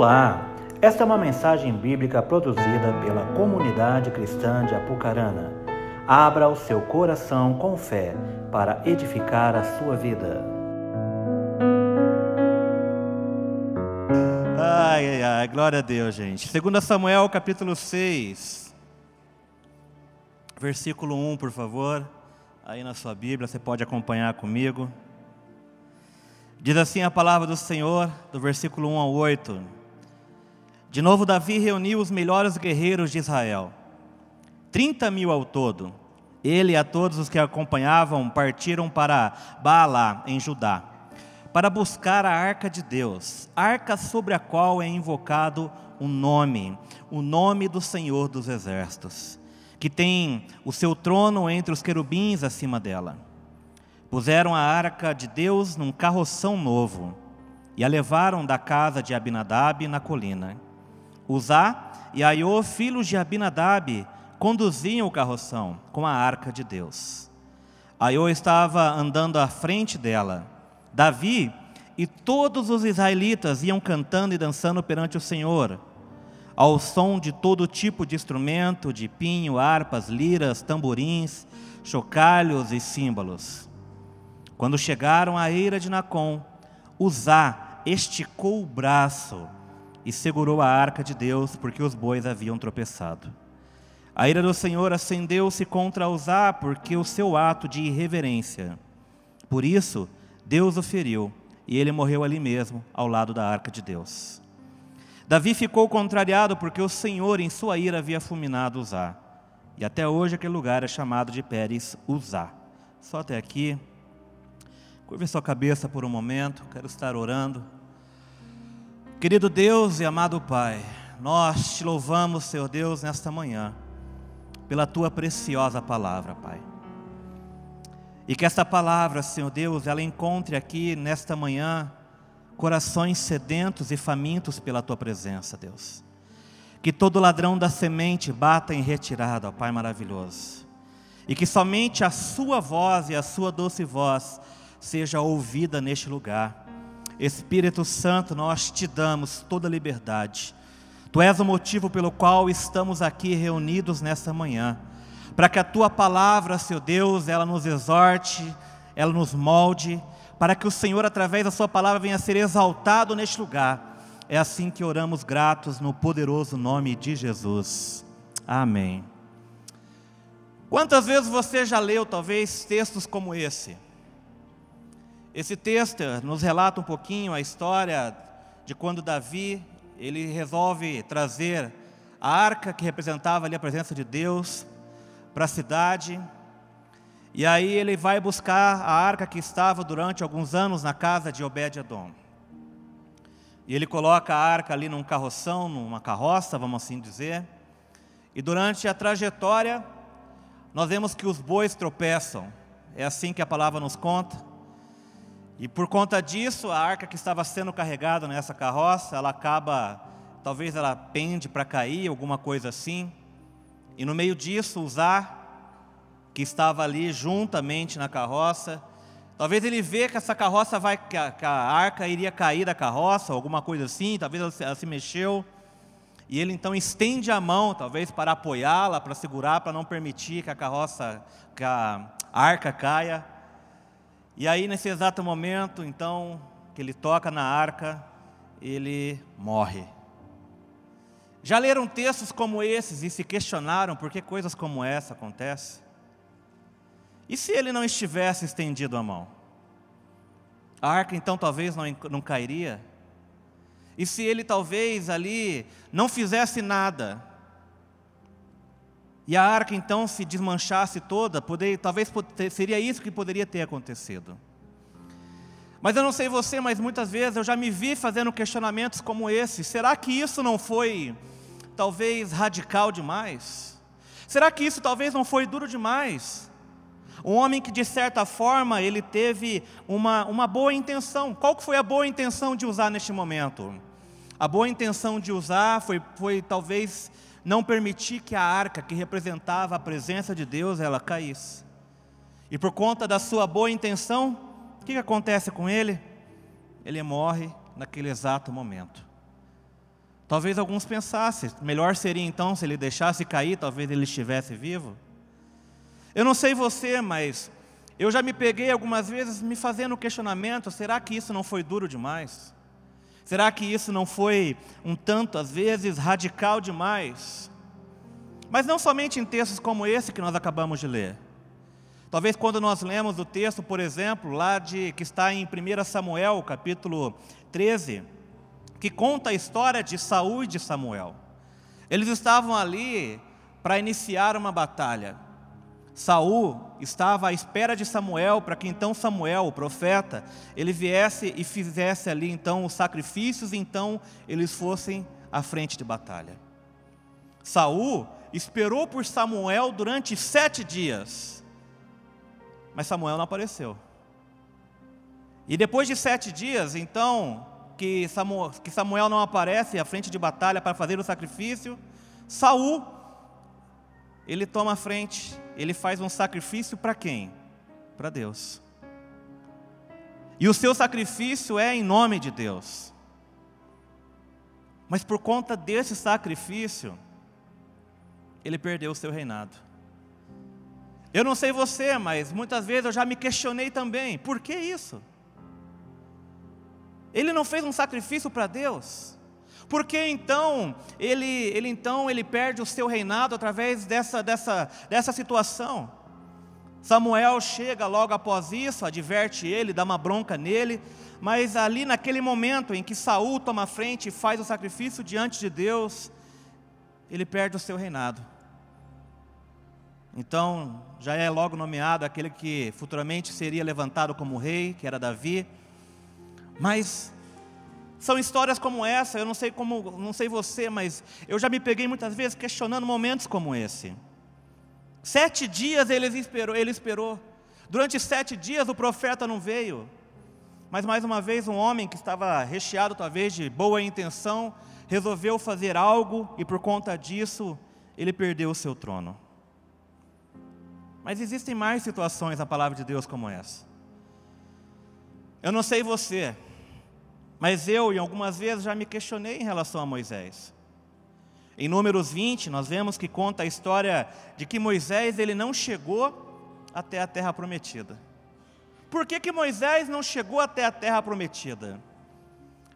Olá, esta é uma mensagem bíblica produzida pela comunidade cristã de Apucarana. Abra o seu coração com fé para edificar a sua vida. Ai, ai, ai, glória a Deus, gente. 2 Samuel, capítulo 6, versículo 1, por favor. Aí na sua Bíblia, você pode acompanhar comigo. Diz assim a palavra do Senhor, do versículo 1 ao 8. De novo, Davi reuniu os melhores guerreiros de Israel, 30 mil ao todo. Ele e a todos os que acompanhavam partiram para Baalá, em Judá, para buscar a arca de Deus, arca sobre a qual é invocado o nome, o nome do Senhor dos Exércitos, que tem o seu trono entre os querubins acima dela. Puseram a arca de Deus num carroção novo e a levaram da casa de Abinadab na colina. Uzá e Aiô, filhos de Abinadab, conduziam o carroção com a arca de Deus. Aiô estava andando à frente dela. Davi e todos os israelitas iam cantando e dançando perante o Senhor, ao som de todo tipo de instrumento, de pinho, harpas, liras, tamborins, chocalhos e símbolos. Quando chegaram à eira de Nacon, Uzá esticou o braço e segurou a arca de Deus, porque os bois haviam tropeçado. A ira do Senhor acendeu-se contra Uzá, porque o seu ato de irreverência. Por isso, Deus o feriu, e ele morreu ali mesmo, ao lado da arca de Deus. Davi ficou contrariado, porque o Senhor, em sua ira, havia fulminado Uzá. E até hoje aquele lugar é chamado de Pérez Uzá. Só até aqui. Curve sua cabeça por um momento, quero estar orando. Querido Deus e amado Pai, nós te louvamos, Senhor Deus, nesta manhã, pela tua preciosa palavra, Pai. E que esta palavra, Senhor Deus, ela encontre aqui nesta manhã corações sedentos e famintos pela tua presença, Deus. Que todo ladrão da semente bata em retirada, ó Pai maravilhoso. E que somente a sua voz e a sua doce voz seja ouvida neste lugar. Espírito Santo, nós te damos toda a liberdade. Tu és o motivo pelo qual estamos aqui reunidos nesta manhã, para que a tua palavra, seu Deus, ela nos exorte, ela nos molde, para que o Senhor, através da sua palavra, venha a ser exaltado neste lugar. É assim que oramos gratos no poderoso nome de Jesus. Amém. Quantas vezes você já leu, talvez, textos como esse? Esse texto nos relata um pouquinho a história de quando Davi, ele resolve trazer a arca que representava ali a presença de Deus para a cidade. E aí ele vai buscar a arca que estava durante alguns anos na casa de Obed-edom. E ele coloca a arca ali num carroção, numa carroça, vamos assim dizer. E durante a trajetória, nós vemos que os bois tropeçam. É assim que a palavra nos conta. E por conta disso, a arca que estava sendo carregada nessa carroça, ela acaba, talvez ela pende para cair, alguma coisa assim. E no meio disso, Uzá, que estava ali juntamente na carroça, talvez ele vê que essa carroça vai, que a, que a arca iria cair da carroça, alguma coisa assim, talvez ela, ela se mexeu. E ele então estende a mão, talvez para apoiá-la, para segurar, para não permitir que a carroça, que a arca caia. E aí, nesse exato momento, então, que ele toca na arca, ele morre. Já leram textos como esses e se questionaram por que coisas como essa acontecem? E se ele não estivesse estendido a mão? A arca então talvez não, não cairia? E se ele talvez ali não fizesse nada? E a arca então se desmanchasse toda, poder, talvez seria isso que poderia ter acontecido. Mas eu não sei você, mas muitas vezes eu já me vi fazendo questionamentos como esse. Será que isso não foi talvez radical demais? Será que isso talvez não foi duro demais? Um homem que de certa forma ele teve uma, uma boa intenção. Qual que foi a boa intenção de usar neste momento? A boa intenção de usar foi, foi talvez não permitir que a arca que representava a presença de Deus ela caísse. E por conta da sua boa intenção, o que, acontece com ele? Ele morre naquele exato momento. Talvez alguns pensassem, melhor seria então se ele deixasse cair, talvez ele estivesse vivo. Eu não sei você, mas eu já me peguei algumas vezes me fazendo questionamento: será que isso não foi duro demais? Será que isso não foi um tanto, às vezes, radical demais? Mas não somente em textos como esse que nós acabamos de ler. Talvez quando nós lemos o texto, por exemplo, lá de que está em 1 Samuel, capítulo 13, que conta a história de Saul e de Samuel. Eles estavam ali para iniciar uma batalha. Saul estava à espera de Samuel para que então Samuel, o profeta, ele viesse e fizesse ali então os sacrifícios, e então eles fossem à frente de batalha. Saul esperou por Samuel durante sete dias, mas Samuel não apareceu. E depois de sete dias, então que Samuel, não aparece à frente de batalha para fazer o sacrifício, Saul ele toma a frente, ele faz um sacrifício para quem? Para Deus. E o seu sacrifício é em nome de Deus. Mas por conta desse sacrifício, ele perdeu o seu reinado. Eu não sei você, mas muitas vezes eu já me questionei também, por que isso? Ele não fez um sacrifício para Deus. Por que então ele, ele então ele perde o seu reinado através dessa, dessa, dessa situação? Samuel chega logo após isso, adverte ele, dá uma bronca nele, mas ali naquele momento em que Saul toma frente e faz o sacrifício diante de Deus, ele perde o seu reinado. Então, já é logo nomeado aquele que futuramente seria levantado como rei, que era Davi. Mas são histórias como essa, eu não sei como, não sei você, mas eu já me peguei muitas vezes questionando momentos como esse. Sete dias ele esperou, ele esperou. Durante sete dias o profeta não veio. Mas mais uma vez um homem que estava recheado talvez de boa intenção, resolveu fazer algo e por conta disso ele perdeu o seu trono. Mas existem mais situações na palavra de Deus como essa. Eu não sei você, mas eu, em algumas vezes, já me questionei em relação a Moisés. Em Números 20, nós vemos que conta a história de que Moisés ele não chegou até a terra prometida. Por que, que Moisés não chegou até a terra prometida?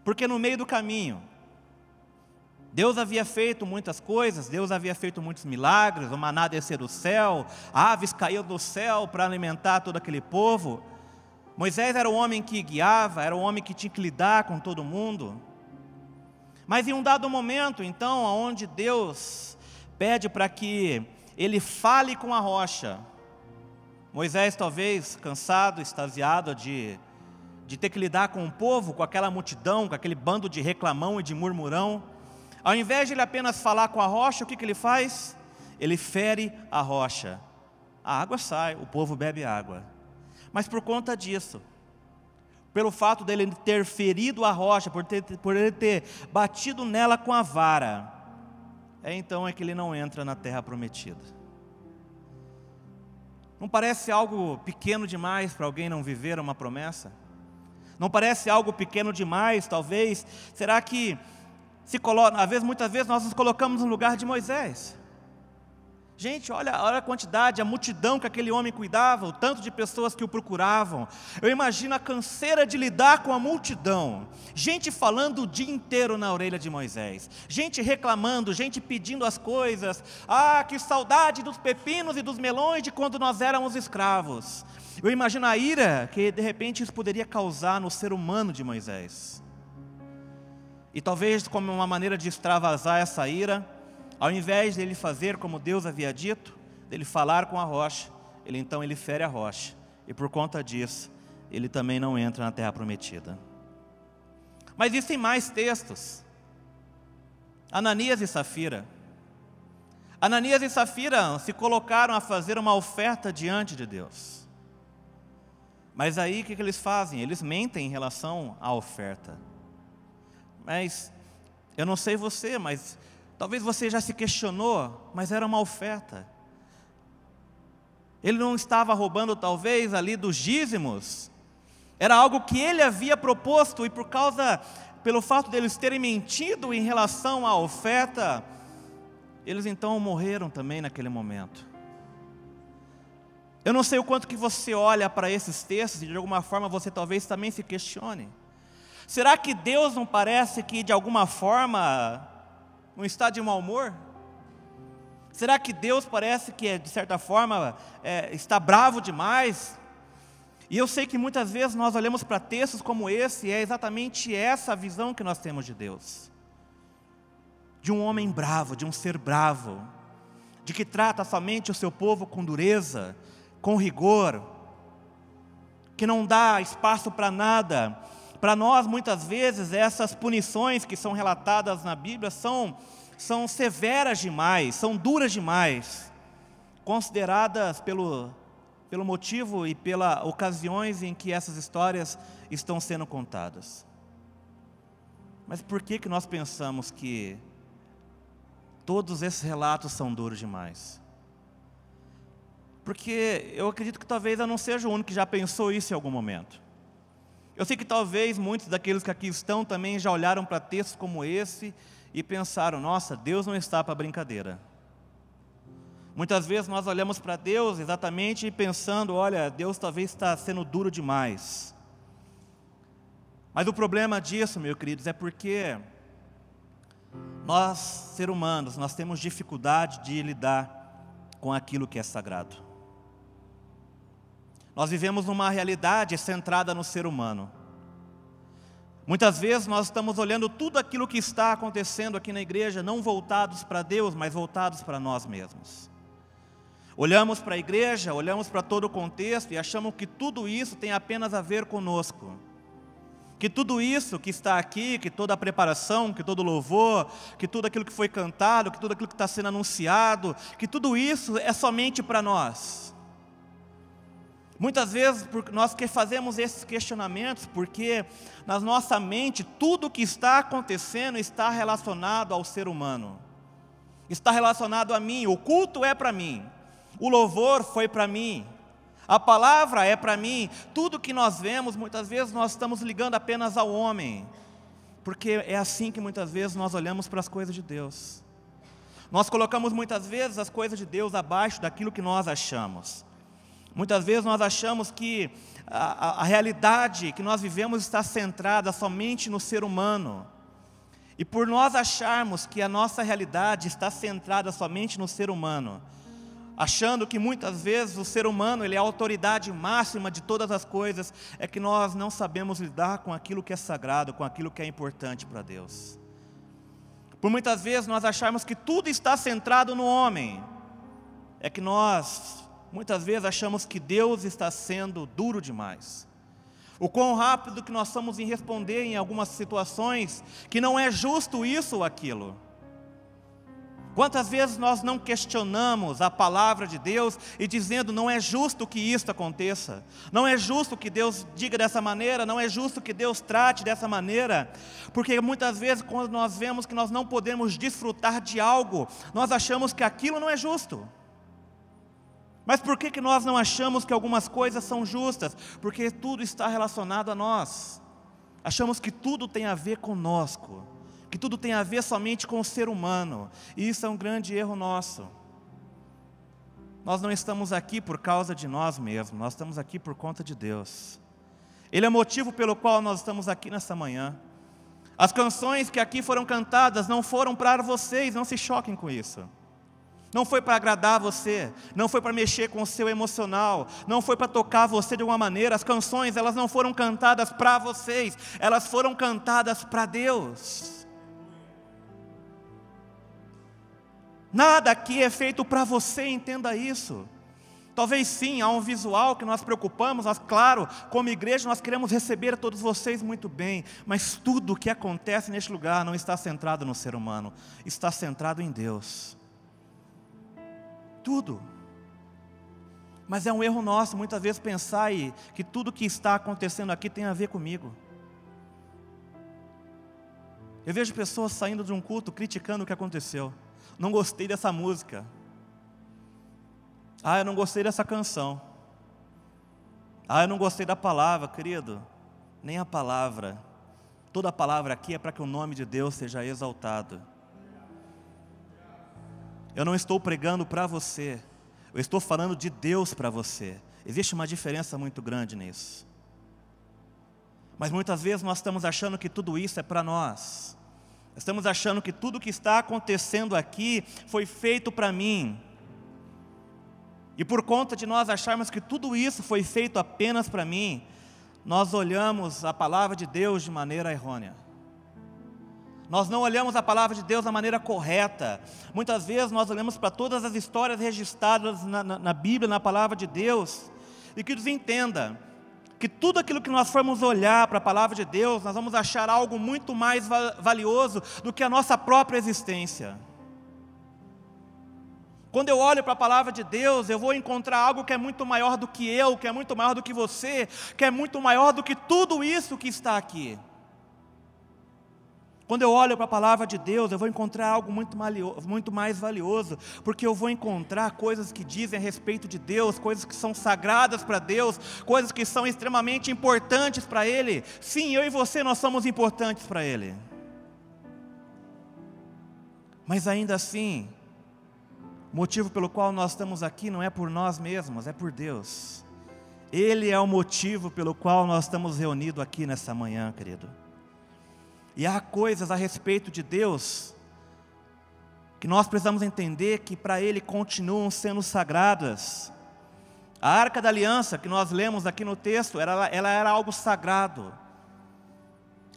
Porque no meio do caminho, Deus havia feito muitas coisas, Deus havia feito muitos milagres, o maná descer do céu, aves caíam do céu para alimentar todo aquele povo. Moisés era o homem que guiava, era o homem que tinha que lidar com todo mundo. Mas em um dado momento, então, onde Deus pede para que ele fale com a rocha, Moisés, talvez cansado, extasiado de, de ter que lidar com o povo, com aquela multidão, com aquele bando de reclamão e de murmurão, ao invés de ele apenas falar com a rocha, o que, que ele faz? Ele fere a rocha. A água sai, o povo bebe água. Mas por conta disso, pelo fato dele ter ferido a rocha, por, ter, por ele ter batido nela com a vara, é então é que ele não entra na terra prometida. Não parece algo pequeno demais para alguém não viver uma promessa? Não parece algo pequeno demais, talvez? Será que se coloca, às vezes, muitas vezes nós nos colocamos no lugar de Moisés? Gente, olha, olha a quantidade, a multidão que aquele homem cuidava, o tanto de pessoas que o procuravam. Eu imagino a canseira de lidar com a multidão. Gente falando o dia inteiro na orelha de Moisés. Gente reclamando, gente pedindo as coisas. Ah, que saudade dos pepinos e dos melões de quando nós éramos escravos. Eu imagino a ira que de repente isso poderia causar no ser humano de Moisés. E talvez como uma maneira de extravasar essa ira, ao invés dele fazer como Deus havia dito, dele falar com a rocha, ele então ele fere a rocha. E por conta disso, ele também não entra na terra prometida. Mas existem mais textos. Ananias e Safira. Ananias e Safira se colocaram a fazer uma oferta diante de Deus. Mas aí o que, que eles fazem? Eles mentem em relação à oferta. Mas eu não sei você, mas Talvez você já se questionou, mas era uma oferta. Ele não estava roubando, talvez, ali dos dízimos. Era algo que ele havia proposto e por causa pelo fato deles terem mentido em relação à oferta, eles então morreram também naquele momento. Eu não sei o quanto que você olha para esses textos e de alguma forma você talvez também se questione. Será que Deus não parece que de alguma forma não está de mau humor? Será que Deus parece que de certa forma é, está bravo demais? E eu sei que muitas vezes nós olhamos para textos como esse e é exatamente essa a visão que nós temos de Deus. De um homem bravo, de um ser bravo, de que trata somente o seu povo com dureza, com rigor, que não dá espaço para nada. Para nós, muitas vezes, essas punições que são relatadas na Bíblia são, são severas demais, são duras demais, consideradas pelo, pelo motivo e pelas ocasiões em que essas histórias estão sendo contadas. Mas por que, que nós pensamos que todos esses relatos são duros demais? Porque eu acredito que talvez eu não seja o único que já pensou isso em algum momento. Eu sei que talvez muitos daqueles que aqui estão também já olharam para textos como esse e pensaram: nossa, Deus não está para brincadeira. Muitas vezes nós olhamos para Deus exatamente pensando: olha, Deus talvez está sendo duro demais. Mas o problema disso, meus queridos, é porque nós, seres humanos, nós temos dificuldade de lidar com aquilo que é sagrado. Nós vivemos numa realidade centrada no ser humano. Muitas vezes nós estamos olhando tudo aquilo que está acontecendo aqui na igreja, não voltados para Deus, mas voltados para nós mesmos. Olhamos para a igreja, olhamos para todo o contexto e achamos que tudo isso tem apenas a ver conosco. Que tudo isso que está aqui, que toda a preparação, que todo o louvor, que tudo aquilo que foi cantado, que tudo aquilo que está sendo anunciado, que tudo isso é somente para nós. Muitas vezes nós que fazemos esses questionamentos porque na nossa mente tudo o que está acontecendo está relacionado ao ser humano. Está relacionado a mim, o culto é para mim. O louvor foi para mim. A palavra é para mim. Tudo que nós vemos, muitas vezes nós estamos ligando apenas ao homem. Porque é assim que muitas vezes nós olhamos para as coisas de Deus. Nós colocamos muitas vezes as coisas de Deus abaixo daquilo que nós achamos. Muitas vezes nós achamos que a, a, a realidade que nós vivemos está centrada somente no ser humano. E por nós acharmos que a nossa realidade está centrada somente no ser humano, achando que muitas vezes o ser humano ele é a autoridade máxima de todas as coisas, é que nós não sabemos lidar com aquilo que é sagrado, com aquilo que é importante para Deus. Por muitas vezes nós acharmos que tudo está centrado no homem, é que nós muitas vezes achamos que Deus está sendo duro demais. O quão rápido que nós somos em responder em algumas situações que não é justo isso ou aquilo. Quantas vezes nós não questionamos a palavra de Deus e dizendo não é justo que isto aconteça, não é justo que Deus diga dessa maneira, não é justo que Deus trate dessa maneira, porque muitas vezes quando nós vemos que nós não podemos desfrutar de algo, nós achamos que aquilo não é justo. Mas por que, que nós não achamos que algumas coisas são justas? Porque tudo está relacionado a nós. Achamos que tudo tem a ver conosco, que tudo tem a ver somente com o ser humano, e isso é um grande erro nosso. Nós não estamos aqui por causa de nós mesmos, nós estamos aqui por conta de Deus. Ele é o motivo pelo qual nós estamos aqui nessa manhã. As canções que aqui foram cantadas não foram para vocês, não se choquem com isso. Não foi para agradar você, não foi para mexer com o seu emocional, não foi para tocar você de alguma maneira. As canções, elas não foram cantadas para vocês, elas foram cantadas para Deus. Nada aqui é feito para você, entenda isso. Talvez sim, há um visual que nós preocupamos, nós, claro, como igreja, nós queremos receber todos vocês muito bem, mas tudo o que acontece neste lugar não está centrado no ser humano, está centrado em Deus tudo. Mas é um erro nosso muitas vezes pensar que tudo que está acontecendo aqui tem a ver comigo. Eu vejo pessoas saindo de um culto criticando o que aconteceu. Não gostei dessa música. Ah, eu não gostei dessa canção. Ah, eu não gostei da palavra, querido. Nem a palavra Toda palavra aqui é para que o nome de Deus seja exaltado. Eu não estou pregando para você, eu estou falando de Deus para você. Existe uma diferença muito grande nisso. Mas muitas vezes nós estamos achando que tudo isso é para nós. Estamos achando que tudo que está acontecendo aqui foi feito para mim. E por conta de nós acharmos que tudo isso foi feito apenas para mim, nós olhamos a palavra de Deus de maneira errônea. Nós não olhamos a palavra de Deus da maneira correta. Muitas vezes nós olhamos para todas as histórias registradas na, na, na Bíblia, na palavra de Deus, e que nos entenda que tudo aquilo que nós formos olhar para a palavra de Deus, nós vamos achar algo muito mais valioso do que a nossa própria existência. Quando eu olho para a palavra de Deus, eu vou encontrar algo que é muito maior do que eu, que é muito maior do que você, que é muito maior do que tudo isso que está aqui. Quando eu olho para a palavra de Deus, eu vou encontrar algo muito, muito mais valioso, porque eu vou encontrar coisas que dizem a respeito de Deus, coisas que são sagradas para Deus, coisas que são extremamente importantes para Ele. Sim, eu e você nós somos importantes para Ele. Mas ainda assim, o motivo pelo qual nós estamos aqui não é por nós mesmos, é por Deus. Ele é o motivo pelo qual nós estamos reunidos aqui nessa manhã, querido. E há coisas a respeito de Deus que nós precisamos entender que para Ele continuam sendo sagradas. A arca da aliança que nós lemos aqui no texto, ela, ela era algo sagrado.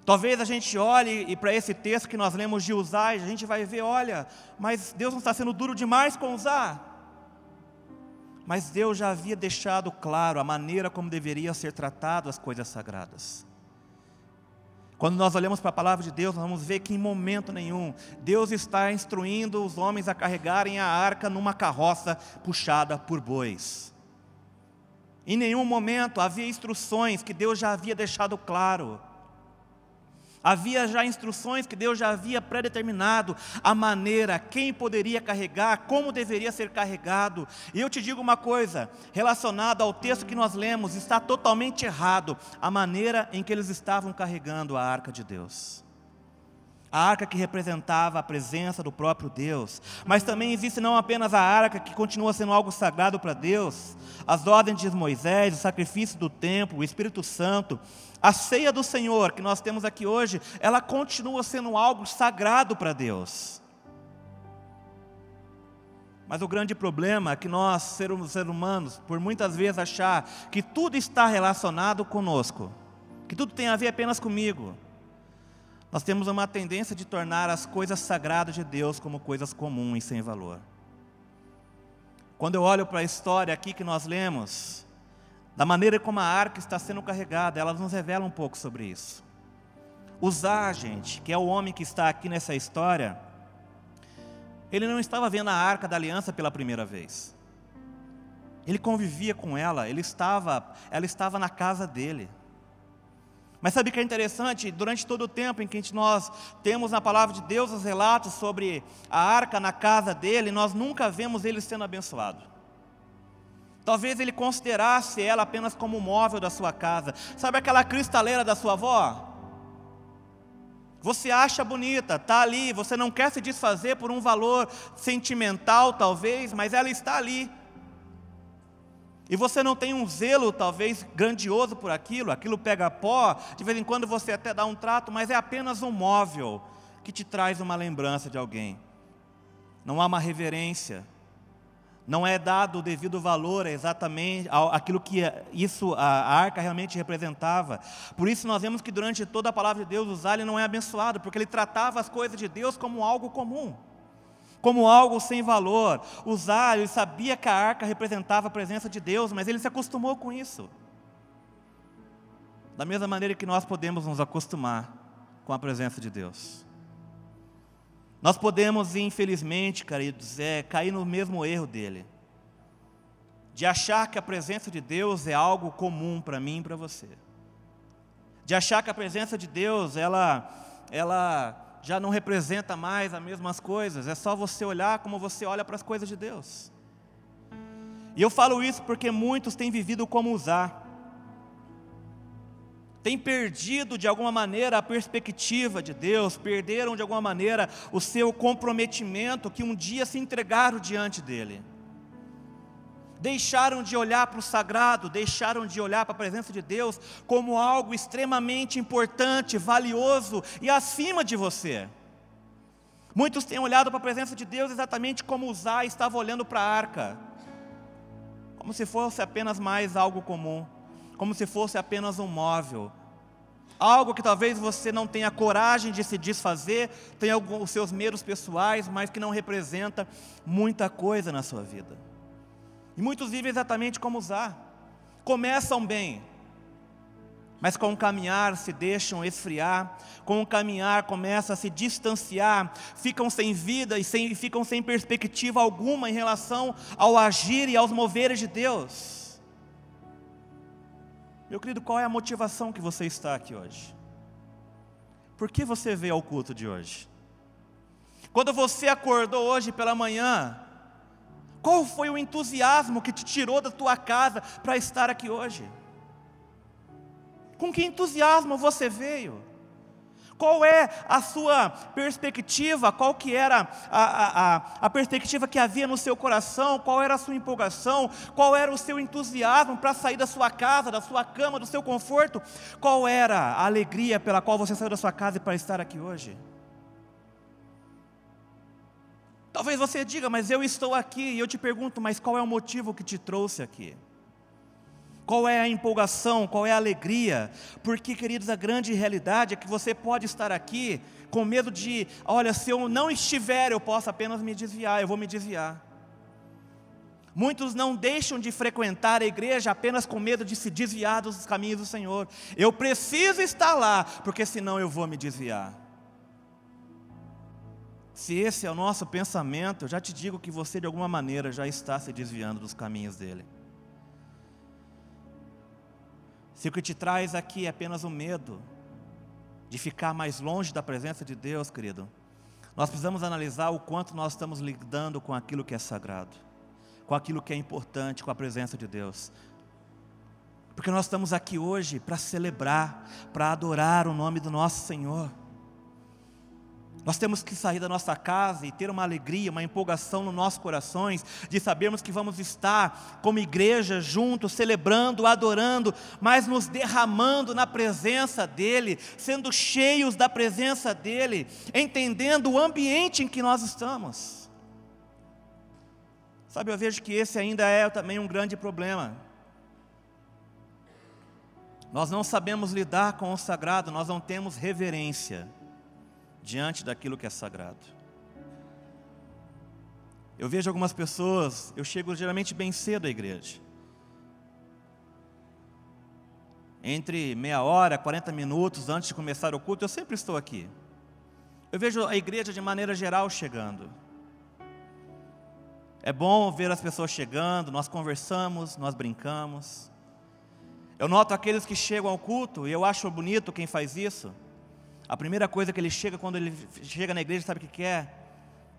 Talvez a gente olhe e para esse texto que nós lemos de Usar, a gente vai ver, olha, mas Deus não está sendo duro demais com Usar. Mas Deus já havia deixado claro a maneira como deveria ser tratado as coisas sagradas. Quando nós olhamos para a palavra de Deus, nós vamos ver que em momento nenhum Deus está instruindo os homens a carregarem a arca numa carroça puxada por bois. Em nenhum momento havia instruções que Deus já havia deixado claro. Havia já instruções que Deus já havia predeterminado a maneira, quem poderia carregar, como deveria ser carregado. E eu te digo uma coisa, relacionada ao texto que nós lemos, está totalmente errado a maneira em que eles estavam carregando a arca de Deus. A arca que representava a presença do próprio Deus, mas também existe não apenas a arca que continua sendo algo sagrado para Deus, as ordens de Moisés, o sacrifício do templo, o Espírito Santo, a ceia do Senhor que nós temos aqui hoje, ela continua sendo algo sagrado para Deus. Mas o grande problema é que nós, seres humanos, por muitas vezes achar que tudo está relacionado conosco, que tudo tem a ver apenas comigo. Nós temos uma tendência de tornar as coisas sagradas de Deus como coisas comuns e sem valor. Quando eu olho para a história aqui que nós lemos, da maneira como a arca está sendo carregada, elas nos revelam um pouco sobre isso. Usar, gente, que é o homem que está aqui nessa história, ele não estava vendo a arca da aliança pela primeira vez. Ele convivia com ela, ele estava, ela estava na casa dele. Mas sabe o que é interessante? Durante todo o tempo em que nós temos na palavra de Deus os relatos sobre a arca na casa dele, nós nunca vemos ele sendo abençoado. Talvez ele considerasse ela apenas como móvel da sua casa. Sabe aquela cristaleira da sua avó? Você acha bonita, está ali, você não quer se desfazer por um valor sentimental, talvez, mas ela está ali. E você não tem um zelo, talvez, grandioso por aquilo, aquilo pega pó, de vez em quando você até dá um trato, mas é apenas um móvel que te traz uma lembrança de alguém. Não há uma reverência, não é dado o devido valor exatamente aquilo que isso a arca realmente representava. Por isso nós vemos que durante toda a palavra de Deus Uzá não é abençoado, porque ele tratava as coisas de Deus como algo comum, como algo sem valor. Uzá, ele sabia que a arca representava a presença de Deus, mas ele se acostumou com isso. Da mesma maneira que nós podemos nos acostumar com a presença de Deus. Nós podemos, infelizmente, queridos, é, cair no mesmo erro dele, de achar que a presença de Deus é algo comum para mim e para você, de achar que a presença de Deus, ela, ela já não representa mais as mesmas coisas, é só você olhar como você olha para as coisas de Deus. E eu falo isso porque muitos têm vivido como usar, têm perdido de alguma maneira a perspectiva de Deus, perderam de alguma maneira o seu comprometimento que um dia se entregaram diante dEle. Deixaram de olhar para o sagrado, deixaram de olhar para a presença de Deus como algo extremamente importante, valioso e acima de você. Muitos têm olhado para a presença de Deus exatamente como Uzá estava olhando para a arca, como se fosse apenas mais algo comum, como se fosse apenas um móvel, algo que talvez você não tenha coragem de se desfazer, tenha os seus medos pessoais, mas que não representa muita coisa na sua vida. E muitos vivem exatamente como Uzá, começam bem, mas com o caminhar se deixam esfriar, com o caminhar começam a se distanciar, ficam sem vida e sem, ficam sem perspectiva alguma em relação ao agir e aos moveres de Deus. Meu querido, qual é a motivação que você está aqui hoje? Por que você veio ao culto de hoje? Quando você acordou hoje pela manhã, qual foi o entusiasmo que te tirou da tua casa para estar aqui hoje? Com que entusiasmo você veio? Qual é a sua perspectiva? Qual que era a, a, a, perspectiva que havia no seu coração? Qual era a sua empolgação? Qual era o seu entusiasmo para sair da sua casa, da sua cama, do seu conforto? Qual era a alegria pela qual você saiu da sua casa para estar aqui hoje? Talvez você diga, mas eu estou aqui, e eu te pergunto, mas qual é o motivo que te trouxe aqui? Qual é a empolgação, qual é a alegria? Porque, queridos, a grande realidade é que você pode estar aqui com medo de, olha, se eu não estiver, eu posso apenas me desviar, eu vou me desviar. Muitos não deixam de frequentar a igreja apenas com medo de se desviar dos caminhos do Senhor. Eu preciso estar lá, porque senão eu vou me desviar. Se esse é o nosso pensamento, eu já te digo que você de alguma maneira já está se desviando dos caminhos dele. Se o que te traz aqui é apenas o medo de ficar mais longe da presença de Deus, querido, nós precisamos analisar o quanto nós estamos lidando com aquilo que é sagrado, com aquilo que é importante, com a presença de Deus. Porque nós estamos aqui hoje para celebrar, para adorar o nome do nosso Senhor. Nós temos que sair da nossa casa e ter uma alegria, uma empolgação nos nossos corações, de sabermos que vamos estar como igreja juntos, celebrando, adorando, mas nos derramando na presença dEle, sendo cheios da presença dEle, entendendo o ambiente em que nós estamos. Sabe, eu vejo que esse ainda é também um grande problema. Nós não sabemos lidar com o sagrado, nós não temos reverência diante daquilo que é sagrado. Eu vejo algumas pessoas, eu chego geralmente bem cedo à igreja. Entre meia hora, 40 minutos antes de começar o culto, eu sempre estou aqui. Eu vejo a igreja de maneira geral chegando. É bom ver as pessoas chegando, nós conversamos, nós brincamos. Eu noto aqueles que chegam ao culto e eu acho bonito quem faz isso. A primeira coisa que ele chega quando ele chega na igreja, sabe o que quer? É?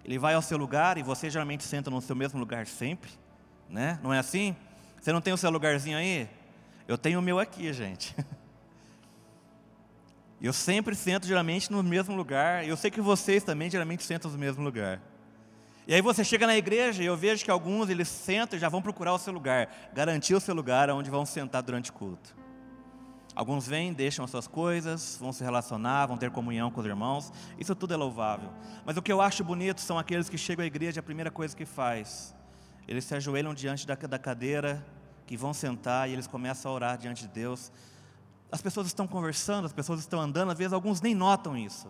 Ele vai ao seu lugar e você geralmente senta no seu mesmo lugar sempre, né? Não é assim? Você não tem o seu lugarzinho aí? Eu tenho o meu aqui, gente. Eu sempre sento geralmente no mesmo lugar. Eu sei que vocês também geralmente sentam no mesmo lugar. E aí você chega na igreja e eu vejo que alguns eles sentam e já vão procurar o seu lugar, garantir o seu lugar onde vão sentar durante o culto. Alguns vêm, deixam as suas coisas, vão se relacionar, vão ter comunhão com os irmãos. Isso tudo é louvável. Mas o que eu acho bonito são aqueles que chegam à igreja, a primeira coisa que faz, eles se ajoelham diante da, cadeira, que vão sentar e eles começam a orar diante de Deus. As pessoas estão conversando, as pessoas estão andando, às vezes alguns nem notam isso.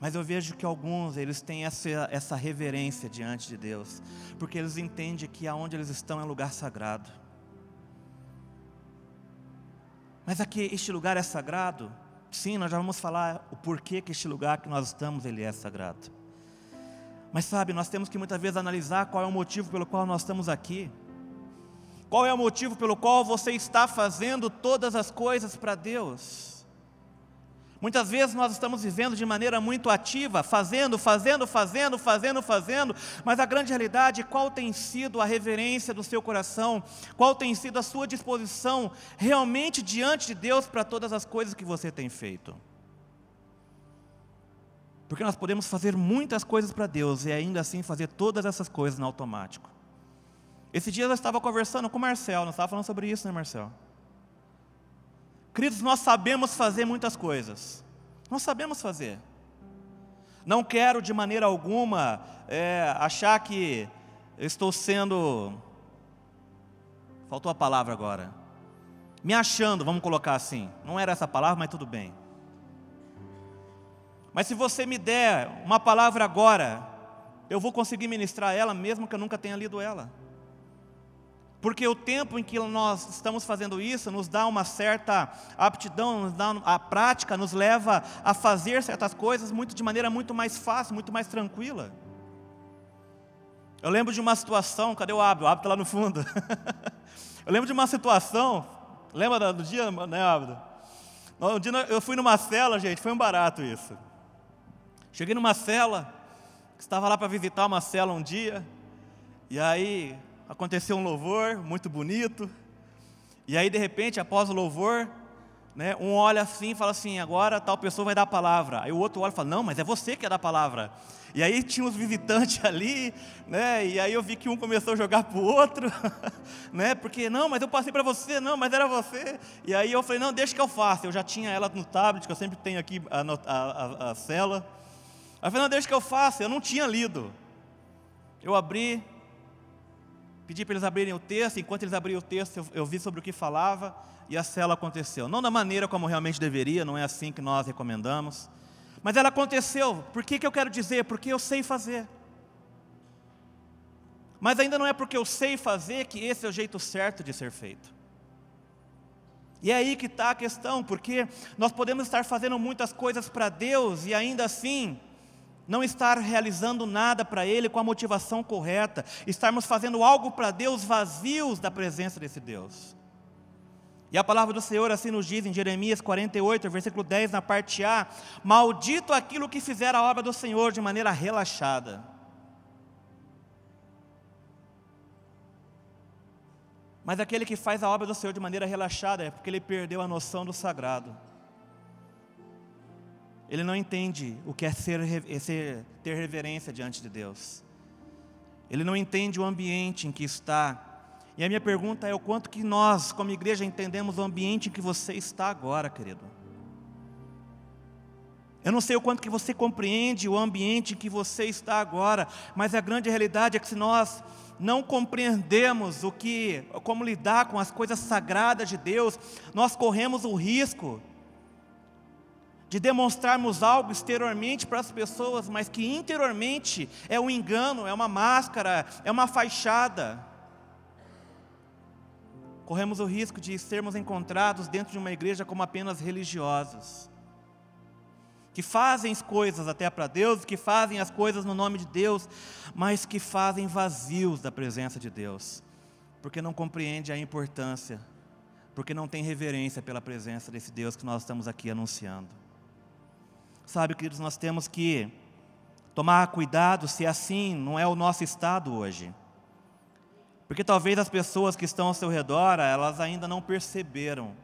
Mas eu vejo que alguns, eles têm essa, essa reverência diante de Deus, porque eles entendem que aonde eles estão é lugar sagrado. Mas aqui este lugar é sagrado? Sim, nós já vamos falar o porquê que este lugar que nós estamos, ele é sagrado. Mas sabe, nós temos que muitas vezes analisar qual é o motivo pelo qual nós estamos aqui. Qual é o motivo pelo qual você está fazendo todas as coisas para Deus? Muitas vezes nós estamos vivendo de maneira muito ativa, fazendo, fazendo, fazendo, fazendo, fazendo, mas a grande realidade, qual tem sido a reverência do seu coração? Qual tem sido a sua disposição realmente diante de Deus para todas as coisas que você tem feito? Porque nós podemos fazer muitas coisas para Deus e ainda assim fazer todas essas coisas no automático. Esse dia eu estava conversando com o Marcel, nós estávamos falando sobre isso, né, Marcel? Queridos, nós sabemos fazer muitas coisas. Nós sabemos fazer. Não quero de maneira alguma é, achar que estou sendo. Faltou a palavra agora. Me achando, vamos colocar assim. Não era essa palavra, mas tudo bem. Mas se você me der uma palavra agora, eu vou conseguir ministrar ela, mesmo que eu nunca tenha lido ela. Porque o tempo em que nós estamos fazendo isso nos dá uma certa aptidão, nos dá a prática nos leva a fazer certas coisas muito de maneira muito mais fácil, muito mais tranquila. Eu lembro de uma situação, cadê o Abdo? O Abdo está lá no fundo. eu lembro de uma situação, lembra do dia, né, Abdo? Um dia eu fui numa cela, gente, foi um barato isso. Cheguei numa cela, estava lá para visitar uma cela um dia, e aí aconteceu um louvor muito bonito, e aí de repente, após o louvor, né, um olha assim e fala assim: agora tal pessoa vai dar a palavra. Aí o outro olha e fala: não, mas é você que é da palavra. E aí tinha uns visitantes ali, né, e aí eu vi que um começou a jogar para o outro, né, porque não, mas eu passei para você, não, mas era você. E aí eu falei: não, deixa que eu faça. Eu já tinha ela no tablet, que eu sempre tenho aqui a, a, a, a cela. Aí eu falei: não, deixa que eu faça. Eu não tinha lido. Eu abri, Pedi para eles abrirem o texto, enquanto eles abriam o texto, eu, eu vi sobre o que falava e a cela aconteceu. Não da maneira como realmente deveria, não é assim que nós recomendamos. Mas ela aconteceu. Por que, que eu quero dizer? Porque eu sei fazer. Mas ainda não é porque eu sei fazer que esse é o jeito certo de ser feito. E é aí que está a questão, porque nós podemos estar fazendo muitas coisas para Deus e ainda assim não estar realizando nada para Ele com a motivação correta, estarmos fazendo algo para Deus vazios da presença desse Deus. E a palavra do Senhor assim nos diz em Jeremias 48, versículo 10, na parte A: Maldito aquilo que fizer a obra do Senhor de maneira relaxada. Mas aquele que faz a obra do Senhor de maneira relaxada é porque ele perdeu a noção do sagrado. Ele não entende o que é ser, ser, ter reverência diante de Deus. Ele não entende o ambiente em que está. E a minha pergunta é o quanto que nós, como igreja, entendemos o ambiente em que você está agora, querido. Eu não sei o quanto que você compreende o ambiente em que você está agora, mas a grande realidade é que se nós não compreendemos o que, como lidar com as coisas sagradas de Deus, nós corremos o risco de demonstrarmos algo exteriormente para as pessoas, mas que interiormente é um engano, é uma máscara, é uma fachada. Corremos o risco de sermos encontrados dentro de uma igreja como apenas religiosos, que fazem as coisas até para Deus, que fazem as coisas no nome de Deus, mas que fazem vazios da presença de Deus, porque não compreende a importância, porque não tem reverência pela presença desse Deus que nós estamos aqui anunciando. Sabe, queridos, nós temos que tomar cuidado se assim não é o nosso estado hoje. Porque talvez as pessoas que estão ao seu redor, elas ainda não perceberam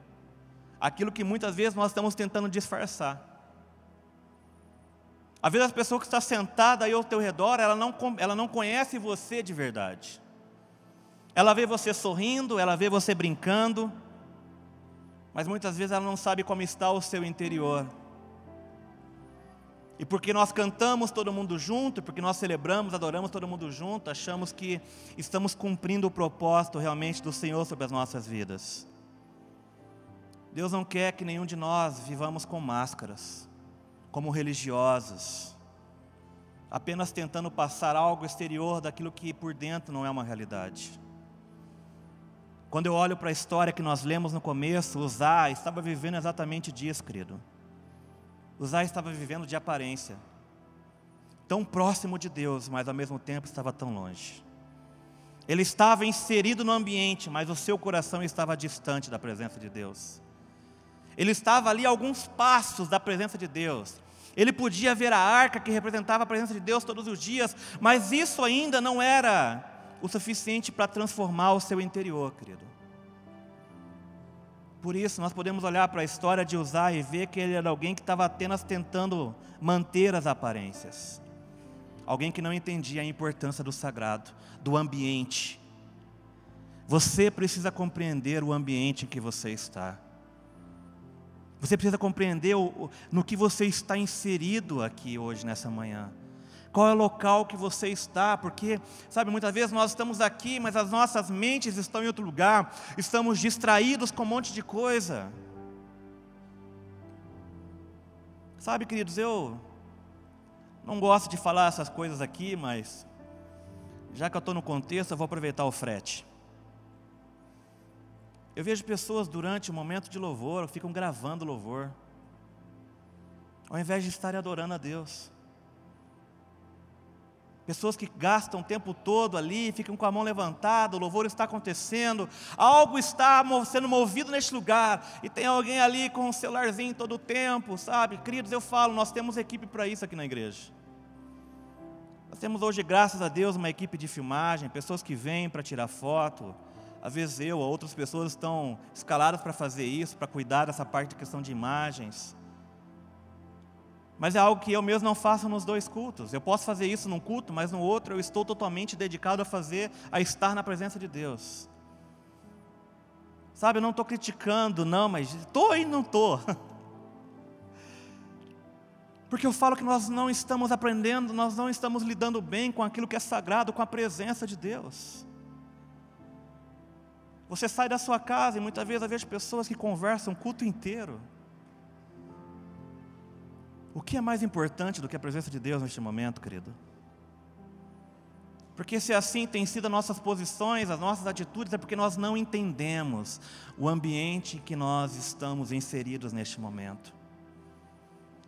aquilo que muitas vezes nós estamos tentando disfarçar. Às vezes a pessoa que está sentada aí ao teu redor, ela não, ela não conhece você de verdade. Ela vê você sorrindo, ela vê você brincando, mas muitas vezes ela não sabe como está o seu interior. E porque nós cantamos todo mundo junto, porque nós celebramos, adoramos todo mundo junto, achamos que estamos cumprindo o propósito realmente do Senhor sobre as nossas vidas. Deus não quer que nenhum de nós vivamos com máscaras, como religiosos, apenas tentando passar algo exterior daquilo que por dentro não é uma realidade. Quando eu olho para a história que nós lemos no começo, Uzá estava vivendo exatamente disso, querido. Uzá estava vivendo de aparência, tão próximo de Deus, mas ao mesmo tempo estava tão longe. Ele estava inserido no ambiente, mas o seu coração estava distante da presença de Deus. Ele estava ali a alguns passos da presença de Deus. Ele podia ver a arca que representava a presença de Deus todos os dias, mas isso ainda não era o suficiente para transformar o seu interior, querido. Por isso, nós podemos olhar para a história de Uzá e ver que ele era alguém que estava apenas tentando manter as aparências. Alguém que não entendia a importância do sagrado, do ambiente. Você precisa compreender o ambiente em que você está. Você precisa compreender o, no que você está inserido aqui hoje, nessa manhã. Qual é o local que você está? Porque, sabe, muitas vezes nós estamos aqui, mas as nossas mentes estão em outro lugar, estamos distraídos com um monte de coisa. Sabe, queridos, eu não gosto de falar essas coisas aqui, mas já que eu estou no contexto, eu vou aproveitar o frete. Eu vejo pessoas durante o momento de louvor, ficam gravando louvor, ao invés de estarem adorando a Deus. Pessoas que gastam o tempo todo ali, ficam com a mão levantada, o louvor está acontecendo, algo está sendo movido neste lugar, e tem alguém ali com o um celularzinho todo o tempo, sabe? Queridos, eu falo, nós temos equipe para isso aqui na igreja. Nós temos hoje, graças a Deus, uma equipe de filmagem, pessoas que vêm para tirar foto, às vezes eu ou outras pessoas estão escaladas para fazer isso, para cuidar dessa parte de questão de imagens. Mas é algo que eu mesmo não faço nos dois cultos. Eu posso fazer isso num culto, mas no outro eu estou totalmente dedicado a fazer, a estar na presença de Deus. Sabe, eu não estou criticando, não, mas estou e não estou. Porque eu falo que nós não estamos aprendendo, nós não estamos lidando bem com aquilo que é sagrado, com a presença de Deus. Você sai da sua casa e muitas vezes eu vejo pessoas que conversam o culto inteiro. O que é mais importante do que a presença de Deus neste momento, querido? Porque se assim tem sido as nossas posições, as nossas atitudes, é porque nós não entendemos o ambiente que nós estamos inseridos neste momento.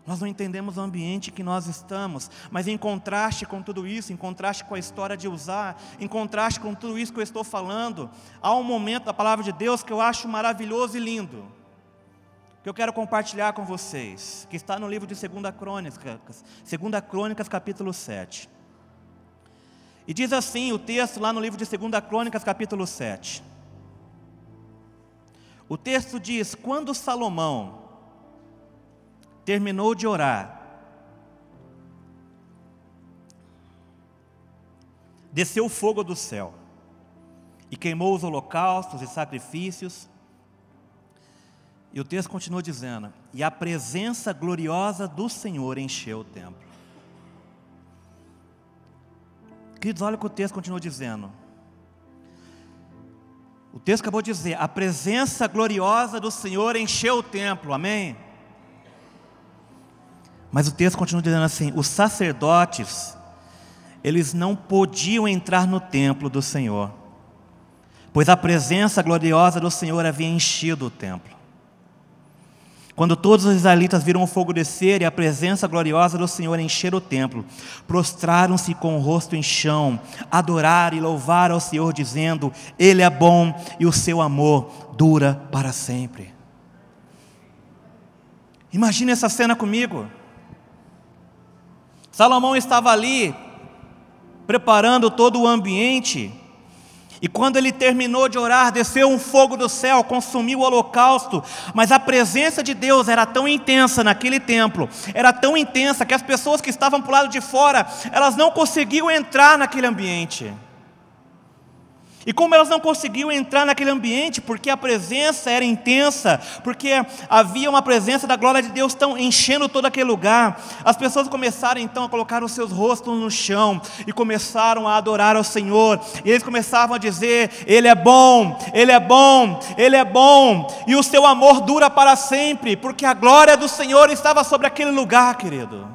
Nós não entendemos o ambiente que nós estamos, mas em contraste com tudo isso, em contraste com a história de usar, em contraste com tudo isso que eu estou falando, há um momento da palavra de Deus que eu acho maravilhoso e lindo, que eu quero compartilhar com vocês, que está no livro de 2 Crônicas, 2 Crônicas capítulo 7. E diz assim o texto lá no livro de 2 Crônicas capítulo 7. O texto diz: Quando Salomão terminou de orar, desceu o fogo do céu e queimou os holocaustos e sacrifícios. E o texto continua dizendo: E a presença gloriosa do Senhor encheu o templo. Queridos, olha o que o texto continua dizendo. O texto acabou de dizer: A presença gloriosa do Senhor encheu o templo, amém? Mas o texto continua dizendo assim: os sacerdotes, eles não podiam entrar no templo do Senhor, pois a presença gloriosa do Senhor havia enchido o templo. Quando todos os israelitas viram o fogo descer e a presença gloriosa do Senhor encher o templo, prostraram-se com o rosto em chão, adoraram e louvaram ao Senhor, dizendo: Ele é bom e o seu amor dura para sempre. Imagine essa cena comigo. Salomão estava ali, preparando todo o ambiente, e quando ele terminou de orar, desceu um fogo do céu, consumiu o holocausto, mas a presença de Deus era tão intensa naquele templo, era tão intensa que as pessoas que estavam para o lado de fora, elas não conseguiam entrar naquele ambiente. E como elas não conseguiam entrar naquele ambiente, porque a presença era intensa, porque havia uma presença da glória de Deus tão enchendo todo aquele lugar, as pessoas começaram então a colocar os seus rostos no chão e começaram a adorar ao Senhor. E eles começavam a dizer: Ele é bom, Ele é bom, Ele é bom, e o seu amor dura para sempre, porque a glória do Senhor estava sobre aquele lugar, querido.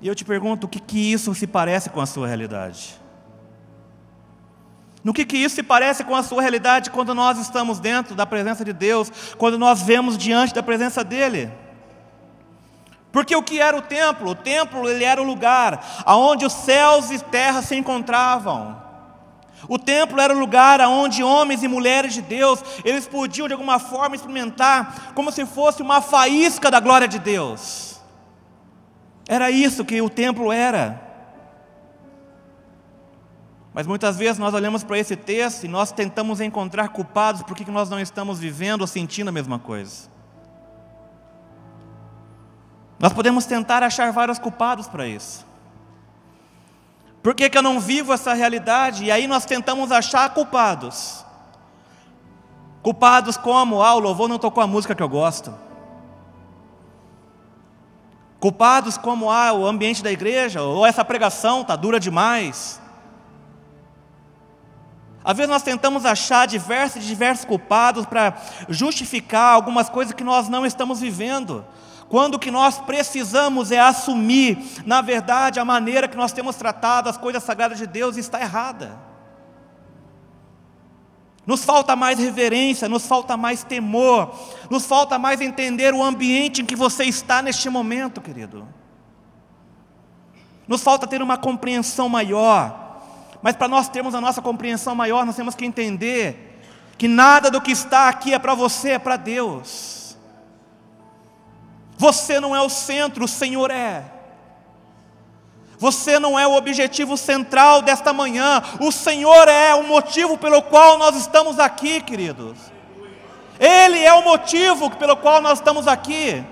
E eu te pergunto: o que, que isso se parece com a sua realidade? No que, que isso se parece com a sua realidade quando nós estamos dentro da presença de Deus, quando nós vemos diante da presença dEle? Porque o que era o templo? O templo ele era o lugar aonde os céus e terra se encontravam. O templo era o lugar onde homens e mulheres de Deus, eles podiam de alguma forma experimentar como se fosse uma faísca da glória de Deus. Era isso que o templo era. Mas muitas vezes nós olhamos para esse texto e nós tentamos encontrar culpados por que nós não estamos vivendo ou sentindo a mesma coisa. Nós podemos tentar achar vários culpados para isso. Por que, que eu não vivo essa realidade? E aí nós tentamos achar culpados. Culpados como, ah, o louvor não tocou a música que eu gosto. Culpados como, ah, o ambiente da igreja, ou essa pregação está dura demais. Às vezes nós tentamos achar diversos e diversos culpados para justificar algumas coisas que nós não estamos vivendo. Quando o que nós precisamos é assumir, na verdade, a maneira que nós temos tratado as coisas sagradas de Deus está errada. Nos falta mais reverência, nos falta mais temor, nos falta mais entender o ambiente em que você está neste momento, querido. Nos falta ter uma compreensão maior. Mas para nós termos a nossa compreensão maior, nós temos que entender que nada do que está aqui é para você, é para Deus. Você não é o centro, o Senhor é. Você não é o objetivo central desta manhã, o Senhor é o motivo pelo qual nós estamos aqui, queridos. Ele é o motivo pelo qual nós estamos aqui.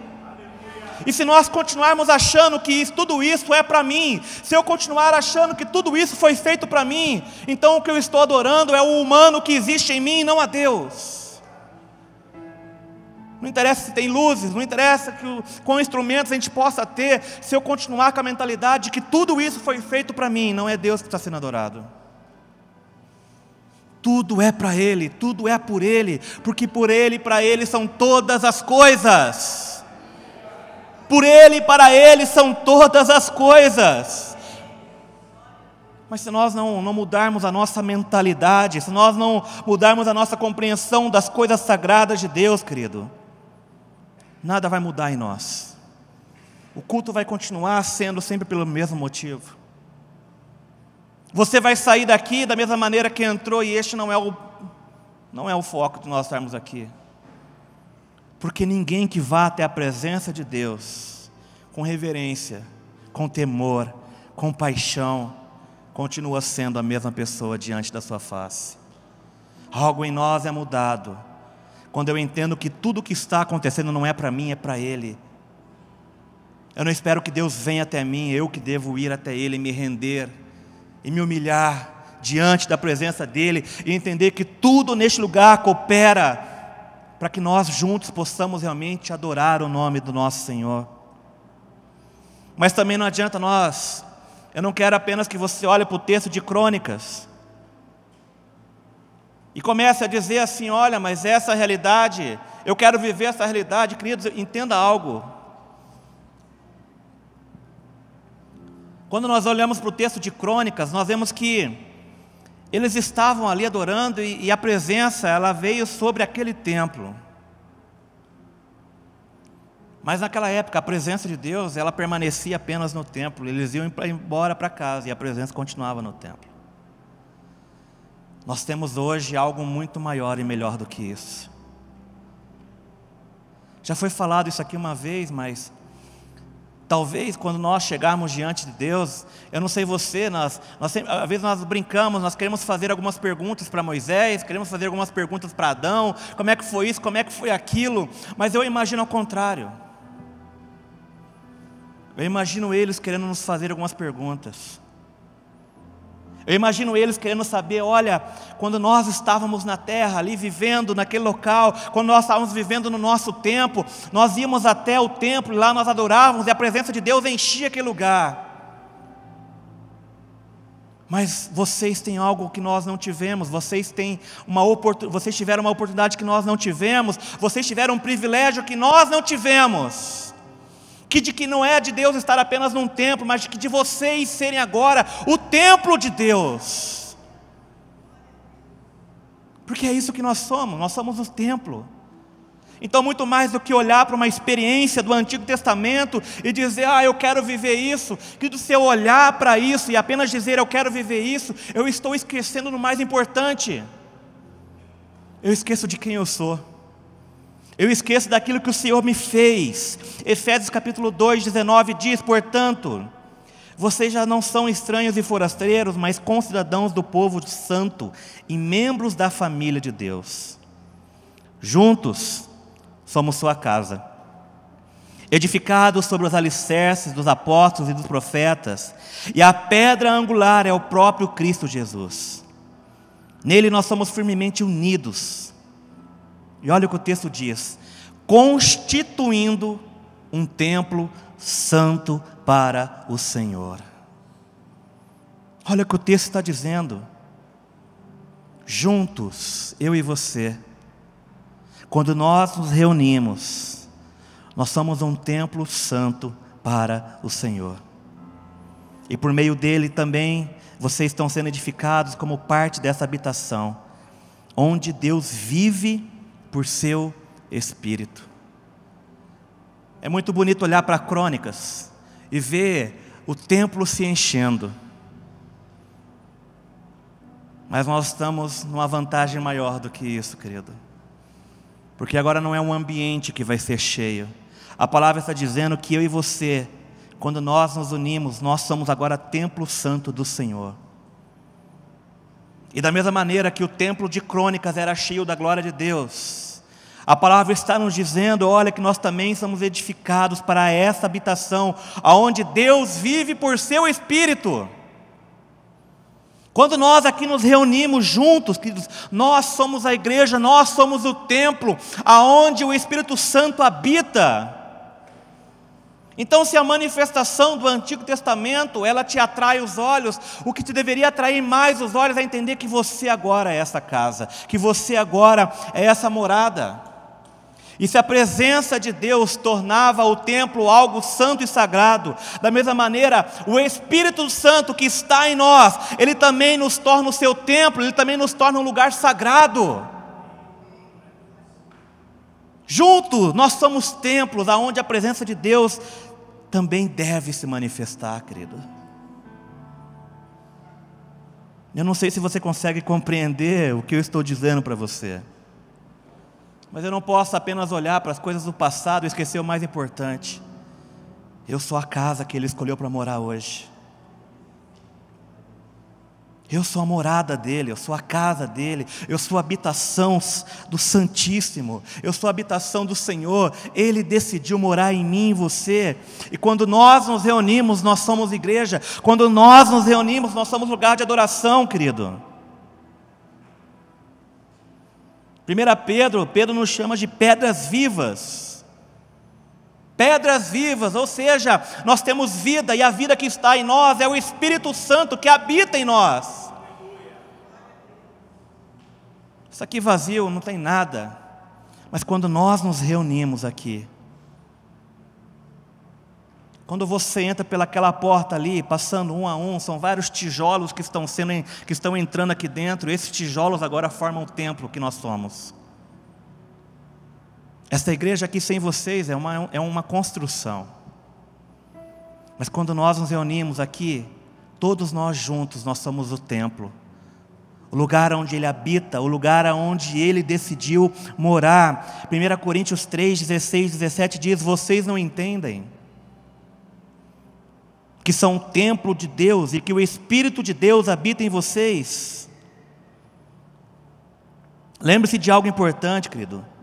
E se nós continuarmos achando que isso, tudo isso é para mim, se eu continuar achando que tudo isso foi feito para mim, então o que eu estou adorando é o humano que existe em mim, não a Deus. Não interessa se tem luzes, não interessa que, com instrumentos a gente possa ter, se eu continuar com a mentalidade de que tudo isso foi feito para mim, não é Deus que está sendo adorado. Tudo é para Ele, tudo é por Ele, porque por Ele e para Ele são todas as coisas. Por Ele e para Ele são todas as coisas. Mas se nós não, não mudarmos a nossa mentalidade, se nós não mudarmos a nossa compreensão das coisas sagradas de Deus, querido, nada vai mudar em nós. O culto vai continuar sendo sempre pelo mesmo motivo. Você vai sair daqui da mesma maneira que entrou, e este não é o, não é o foco de nós estarmos aqui. Porque ninguém que vá até a presença de Deus com reverência, com temor, com paixão, continua sendo a mesma pessoa diante da sua face. Algo em nós é mudado. Quando eu entendo que tudo o que está acontecendo não é para mim, é para Ele. Eu não espero que Deus venha até mim, eu que devo ir até Ele e me render e me humilhar diante da presença dEle e entender que tudo neste lugar coopera para que nós juntos possamos realmente adorar o nome do nosso Senhor. Mas também não adianta nós, eu não quero apenas que você olhe para o texto de crônicas e comece a dizer assim: olha, mas essa realidade, eu quero viver essa realidade, queridos, entenda algo. Quando nós olhamos para o texto de crônicas, nós vemos que eles estavam ali adorando e, e a presença, ela veio sobre aquele templo. Mas naquela época, a presença de Deus, ela permanecia apenas no templo. Eles iam embora para casa e a presença continuava no templo. Nós temos hoje algo muito maior e melhor do que isso. Já foi falado isso aqui uma vez, mas Talvez quando nós chegarmos diante de Deus, eu não sei você, nós, nós às vezes nós brincamos, nós queremos fazer algumas perguntas para Moisés, queremos fazer algumas perguntas para Adão, como é que foi isso, como é que foi aquilo, mas eu imagino ao contrário. Eu imagino eles querendo nos fazer algumas perguntas. Eu imagino eles querendo saber, olha, quando nós estávamos na terra, ali vivendo naquele local, quando nós estávamos vivendo no nosso tempo, nós íamos até o templo e lá nós adorávamos e a presença de Deus enchia aquele lugar. Mas vocês têm algo que nós não tivemos, vocês têm uma vocês tiveram uma oportunidade que nós não tivemos, vocês tiveram um privilégio que nós não tivemos que de que não é de Deus estar apenas num templo, mas de que de vocês serem agora o templo de Deus. Porque é isso que nós somos, nós somos o templo. Então, muito mais do que olhar para uma experiência do Antigo Testamento e dizer, ah, eu quero viver isso, que se eu olhar para isso e apenas dizer, eu quero viver isso, eu estou esquecendo do mais importante. Eu esqueço de quem eu sou. Eu esqueço daquilo que o Senhor me fez. Efésios capítulo 2, 19 diz, portanto, vocês já não são estranhos e forasteiros, mas concidadãos do povo santo e membros da família de Deus. Juntos, somos sua casa. Edificados sobre os alicerces dos apóstolos e dos profetas, e a pedra angular é o próprio Cristo Jesus. Nele nós somos firmemente unidos. E olha o que o texto diz: constituindo um templo santo para o Senhor. Olha o que o texto está dizendo. Juntos, eu e você, quando nós nos reunimos, nós somos um templo santo para o Senhor. E por meio dele também vocês estão sendo edificados como parte dessa habitação, onde Deus vive por seu Espírito. É muito bonito olhar para crônicas e ver o templo se enchendo. Mas nós estamos numa vantagem maior do que isso, querido. Porque agora não é um ambiente que vai ser cheio. A palavra está dizendo que eu e você, quando nós nos unimos, nós somos agora templo santo do Senhor. E da mesma maneira que o templo de crônicas era cheio da glória de Deus, a palavra está nos dizendo, olha, que nós também somos edificados para essa habitação, aonde Deus vive por seu Espírito. Quando nós aqui nos reunimos juntos, queridos, nós somos a igreja, nós somos o templo aonde o Espírito Santo habita. Então, se a manifestação do Antigo Testamento, ela te atrai os olhos, o que te deveria atrair mais os olhos é entender que você agora é essa casa, que você agora é essa morada. E se a presença de Deus tornava o templo algo santo e sagrado, da mesma maneira, o Espírito Santo que está em nós, ele também nos torna o seu templo, ele também nos torna um lugar sagrado. Juntos, nós somos templos aonde a presença de Deus também deve se manifestar, querido. Eu não sei se você consegue compreender o que eu estou dizendo para você. Mas eu não posso apenas olhar para as coisas do passado e esquecer o mais importante. Eu sou a casa que Ele escolheu para morar hoje. Eu sou a morada dele, eu sou a casa dele, eu sou a habitação do Santíssimo, eu sou a habitação do Senhor. Ele decidiu morar em mim e você. E quando nós nos reunimos, nós somos igreja. Quando nós nos reunimos, nós somos lugar de adoração, querido. 1 Pedro, Pedro nos chama de pedras vivas. Pedras vivas, ou seja, nós temos vida e a vida que está em nós é o Espírito Santo que habita em nós. Isso aqui vazio não tem nada, mas quando nós nos reunimos aqui, quando você entra pelaquela porta ali, passando um a um, são vários tijolos que estão sendo que estão entrando aqui dentro. Esses tijolos agora formam o templo que nós somos. Esta igreja aqui sem vocês é uma, é uma construção. Mas quando nós nos reunimos aqui, todos nós juntos, nós somos o templo. O lugar onde Ele habita, o lugar onde Ele decidiu morar. 1 Coríntios 3, 16, 17 diz: Vocês não entendem que são o templo de Deus e que o Espírito de Deus habita em vocês. Lembre-se de algo importante, querido.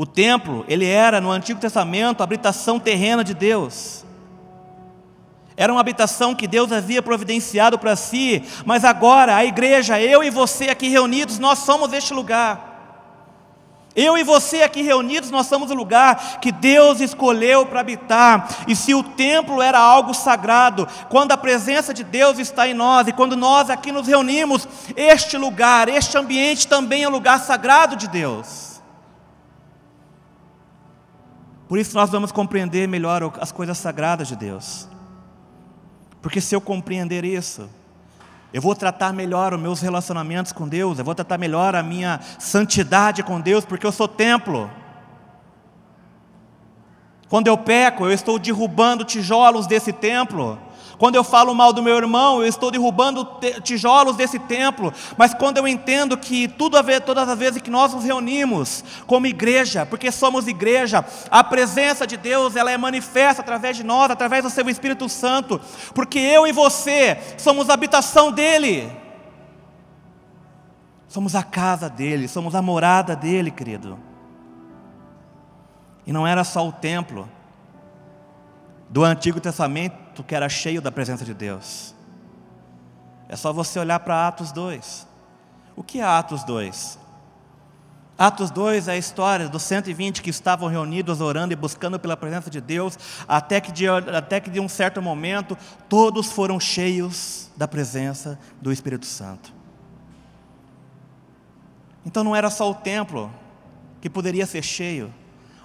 O templo, ele era no Antigo Testamento a habitação terrena de Deus. Era uma habitação que Deus havia providenciado para si, mas agora a igreja, eu e você aqui reunidos, nós somos este lugar. Eu e você aqui reunidos, nós somos o lugar que Deus escolheu para habitar. E se o templo era algo sagrado, quando a presença de Deus está em nós e quando nós aqui nos reunimos, este lugar, este ambiente também é um lugar sagrado de Deus. Por isso nós vamos compreender melhor as coisas sagradas de Deus. Porque se eu compreender isso, eu vou tratar melhor os meus relacionamentos com Deus, eu vou tratar melhor a minha santidade com Deus, porque eu sou templo. Quando eu peco, eu estou derrubando tijolos desse templo. Quando eu falo mal do meu irmão, eu estou derrubando tijolos desse templo. Mas quando eu entendo que tudo a ver, todas as vezes que nós nos reunimos como igreja, porque somos igreja, a presença de Deus ela é manifesta através de nós, através do Seu Espírito Santo, porque eu e você somos a habitação dele. Somos a casa dele, somos a morada dele, querido. E não era só o templo do Antigo Testamento que era cheio da presença de Deus. É só você olhar para Atos 2. O que é Atos 2? Atos 2 é a história dos 120 que estavam reunidos orando e buscando pela presença de Deus, até que de, até que de um certo momento todos foram cheios da presença do Espírito Santo. Então não era só o templo que poderia ser cheio,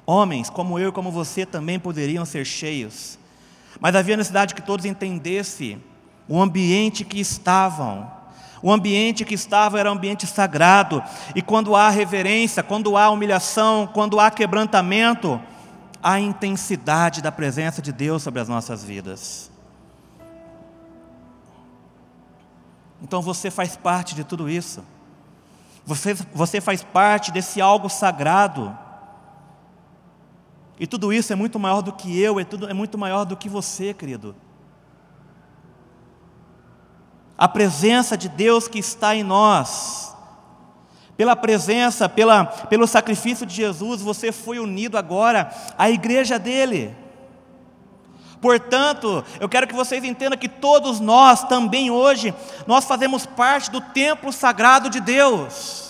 Homens como eu e como você também poderiam ser cheios, mas havia necessidade que todos entendessem o ambiente que estavam. O ambiente que estava era um ambiente sagrado, e quando há reverência, quando há humilhação, quando há quebrantamento, há intensidade da presença de Deus sobre as nossas vidas. Então você faz parte de tudo isso, você, você faz parte desse algo sagrado e tudo isso é muito maior do que eu, é, tudo, é muito maior do que você, querido. A presença de Deus que está em nós, pela presença, pela, pelo sacrifício de Jesus, você foi unido agora à igreja dele. Portanto, eu quero que vocês entendam que todos nós também hoje, nós fazemos parte do templo sagrado de Deus.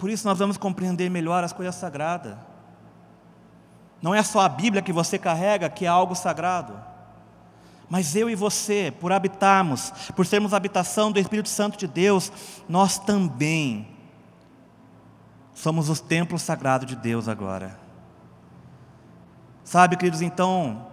Por isso nós vamos compreender melhor as coisas sagradas. Não é só a Bíblia que você carrega que é algo sagrado. Mas eu e você, por habitarmos, por sermos habitação do Espírito Santo de Deus, nós também somos os templos sagrados de Deus agora. Sabe, queridos, então,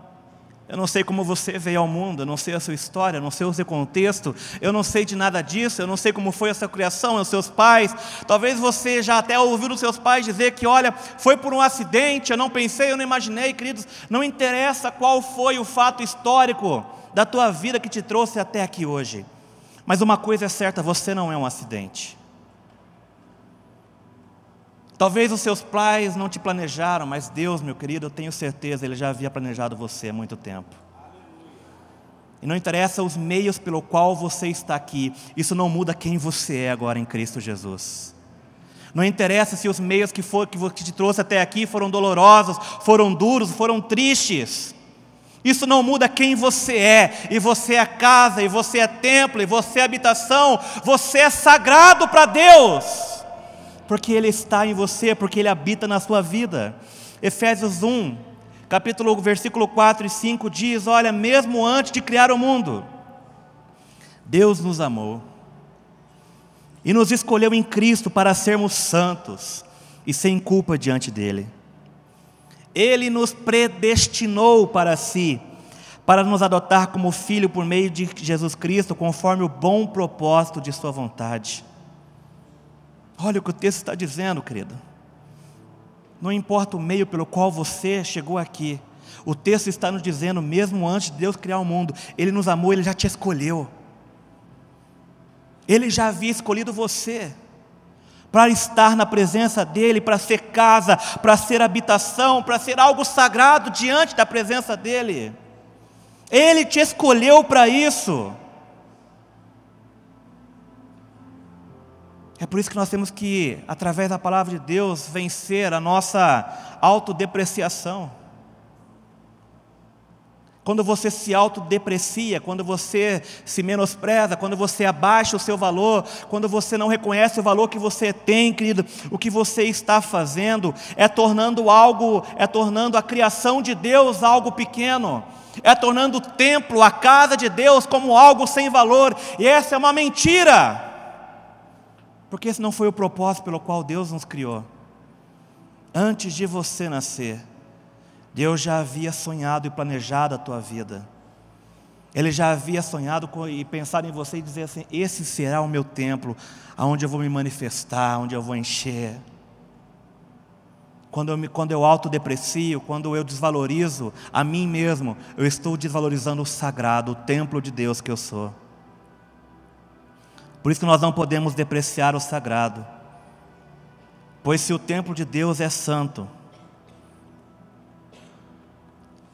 eu não sei como você veio ao mundo, eu não sei a sua história, eu não sei o seu contexto, eu não sei de nada disso, eu não sei como foi essa criação, os seus pais. Talvez você já até ouviu os seus pais dizer que, olha, foi por um acidente, eu não pensei, eu não imaginei, queridos. Não interessa qual foi o fato histórico da tua vida que te trouxe até aqui hoje. Mas uma coisa é certa, você não é um acidente. Talvez os seus pais não te planejaram, mas Deus, meu querido, eu tenho certeza, Ele já havia planejado você há muito tempo. E não interessa os meios pelo qual você está aqui, isso não muda quem você é agora em Cristo Jesus. Não interessa se os meios que, for, que te trouxe até aqui foram dolorosos, foram duros, foram tristes. Isso não muda quem você é, e você é casa, e você é templo, e você é habitação, você é sagrado para Deus porque Ele está em você, porque Ele habita na sua vida. Efésios 1, capítulo, versículo 4 e 5 diz: Olha, mesmo antes de criar o mundo, Deus nos amou e nos escolheu em Cristo para sermos santos e sem culpa diante dEle. Ele nos predestinou para si, para nos adotar como filho por meio de Jesus Cristo, conforme o bom propósito de Sua vontade Olha o que o texto está dizendo, querido. Não importa o meio pelo qual você chegou aqui, o texto está nos dizendo, mesmo antes de Deus criar o mundo, Ele nos amou, Ele já te escolheu. Ele já havia escolhido você para estar na presença dEle, para ser casa, para ser habitação, para ser algo sagrado diante da presença dEle. Ele te escolheu para isso. É por isso que nós temos que, através da palavra de Deus, vencer a nossa autodepreciação. Quando você se autodeprecia, quando você se menospreza, quando você abaixa o seu valor, quando você não reconhece o valor que você tem, querido, o que você está fazendo é tornando algo, é tornando a criação de Deus algo pequeno, é tornando o templo, a casa de Deus como algo sem valor, e essa é uma mentira. Porque esse não foi o propósito pelo qual Deus nos criou. Antes de você nascer, Deus já havia sonhado e planejado a tua vida. Ele já havia sonhado e pensado em você e dizer assim: esse será o meu templo, aonde eu vou me manifestar, onde eu vou encher. quando eu, me, quando eu autodeprecio, quando eu desvalorizo a mim mesmo, eu estou desvalorizando o sagrado, o templo de Deus que eu sou. Por isso que nós não podemos depreciar o sagrado. Pois se o templo de Deus é santo,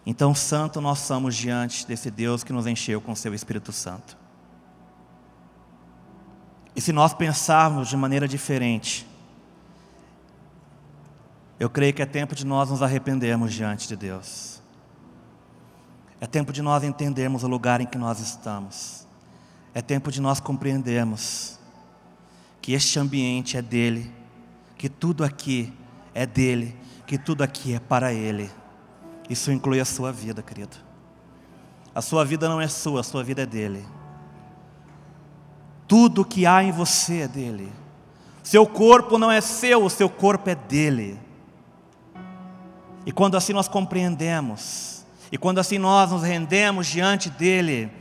então santo nós somos diante desse Deus que nos encheu com seu Espírito Santo. E se nós pensarmos de maneira diferente, eu creio que é tempo de nós nos arrependermos diante de Deus. É tempo de nós entendermos o lugar em que nós estamos. É tempo de nós compreendermos que este ambiente é dele, que tudo aqui é dele, que tudo aqui é para ele. Isso inclui a sua vida, querido. A sua vida não é sua, a sua vida é dele. Tudo que há em você é dele. Seu corpo não é seu, o seu corpo é dele. E quando assim nós compreendemos, e quando assim nós nos rendemos diante dele,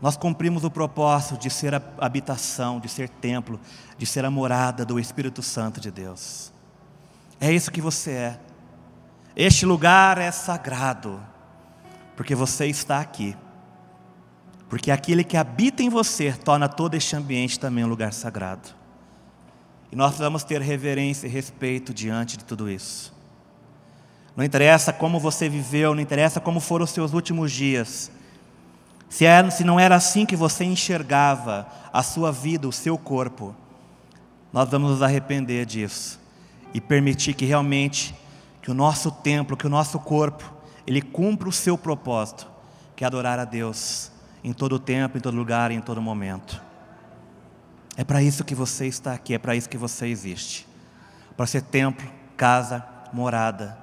nós cumprimos o propósito de ser a habitação, de ser templo, de ser a morada do Espírito Santo de Deus. É isso que você é. Este lugar é sagrado, porque você está aqui. Porque aquele que habita em você torna todo este ambiente também um lugar sagrado. E nós precisamos ter reverência e respeito diante de tudo isso. Não interessa como você viveu, não interessa como foram os seus últimos dias. Se, era, se não era assim que você enxergava a sua vida, o seu corpo, nós vamos nos arrepender disso e permitir que realmente que o nosso templo, que o nosso corpo, ele cumpra o seu propósito, que é adorar a Deus em todo tempo, em todo lugar em todo momento. É para isso que você está aqui, é para isso que você existe. Para ser templo, casa, morada.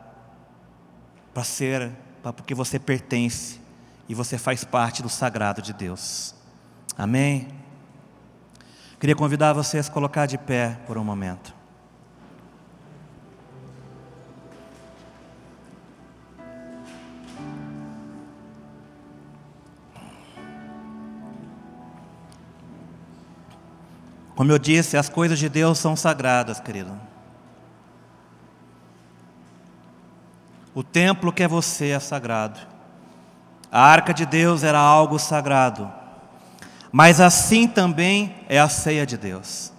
Para ser, para porque você pertence e você faz parte do sagrado de Deus. Amém? Queria convidar você a se colocar de pé por um momento. Como eu disse, as coisas de Deus são sagradas, querido. O templo que é você é sagrado. A arca de Deus era algo sagrado. Mas assim também é a ceia de Deus.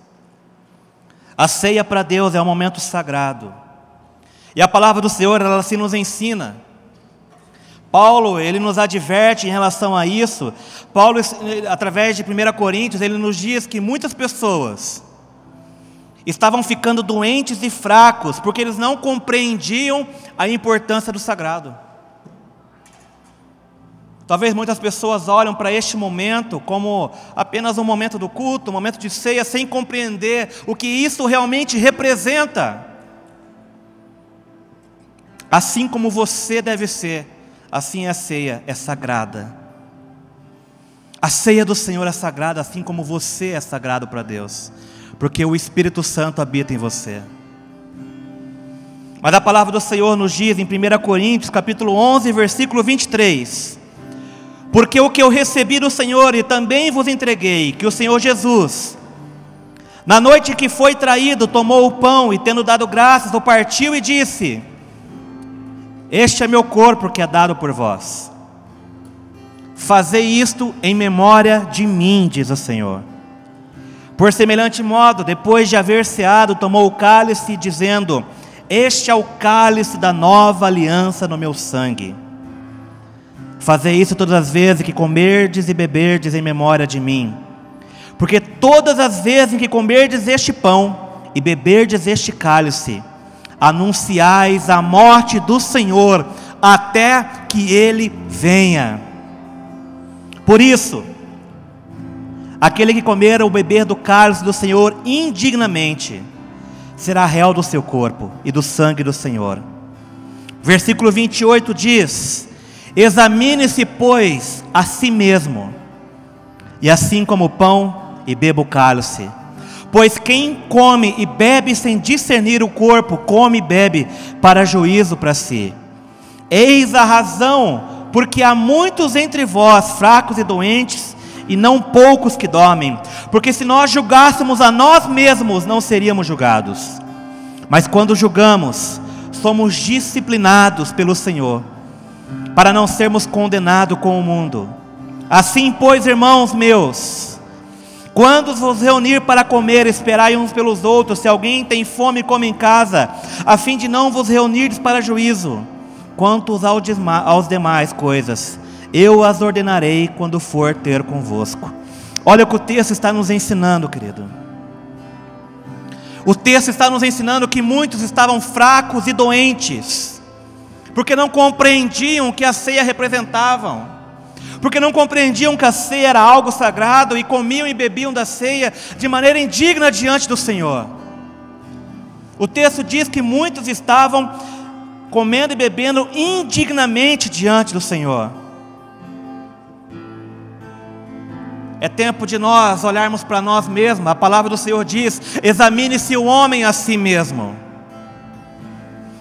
A ceia para Deus é um momento sagrado. E a palavra do Senhor, ela se nos ensina Paulo, ele nos adverte em relação a isso. Paulo, através de 1 Coríntios, ele nos diz que muitas pessoas estavam ficando doentes e fracos porque eles não compreendiam a importância do sagrado. Talvez muitas pessoas olham para este momento como apenas um momento do culto, um momento de ceia, sem compreender o que isso realmente representa. Assim como você deve ser assim a ceia é sagrada. A ceia do Senhor é sagrada, assim como você é sagrado para Deus, porque o Espírito Santo habita em você. Mas a palavra do Senhor nos diz em 1 Coríntios, capítulo 11, versículo 23: Porque o que eu recebi do Senhor e também vos entreguei, que o Senhor Jesus, na noite que foi traído, tomou o pão e, tendo dado graças, o partiu e disse: este é meu corpo que é dado por vós. Fazei isto em memória de mim, diz o Senhor. Por semelhante modo, depois de haver ceado, tomou o cálice, dizendo: Este é o cálice da nova aliança no meu sangue. Fazei isso todas as vezes que comerdes e beberdes em memória de mim. Porque todas as vezes em que comerdes este pão e beberdes este cálice, anunciais a morte do Senhor até que ele venha. Por isso, aquele que comer ou beber do cálice do Senhor indignamente, será réu do seu corpo e do sangue do Senhor. Versículo 28 diz: Examine-se, pois, a si mesmo, e assim como o pão e beba o cálice Pois quem come e bebe sem discernir o corpo, come e bebe para juízo para si. Eis a razão, porque há muitos entre vós fracos e doentes, e não poucos que dormem. Porque se nós julgássemos a nós mesmos, não seríamos julgados. Mas quando julgamos, somos disciplinados pelo Senhor, para não sermos condenados com o mundo. Assim, pois, irmãos meus, quando vos reunir para comer, esperai uns pelos outros. Se alguém tem fome, come em casa, a fim de não vos reunirdes para juízo. Quantos aos demais coisas, eu as ordenarei quando for ter convosco. Olha o que o texto está nos ensinando, querido. O texto está nos ensinando que muitos estavam fracos e doentes, porque não compreendiam o que a ceia representavam, porque não compreendiam que a ceia era algo sagrado e comiam e bebiam da ceia de maneira indigna diante do Senhor. O texto diz que muitos estavam comendo e bebendo indignamente diante do Senhor. É tempo de nós olharmos para nós mesmos. A palavra do Senhor diz: examine-se o homem a si mesmo.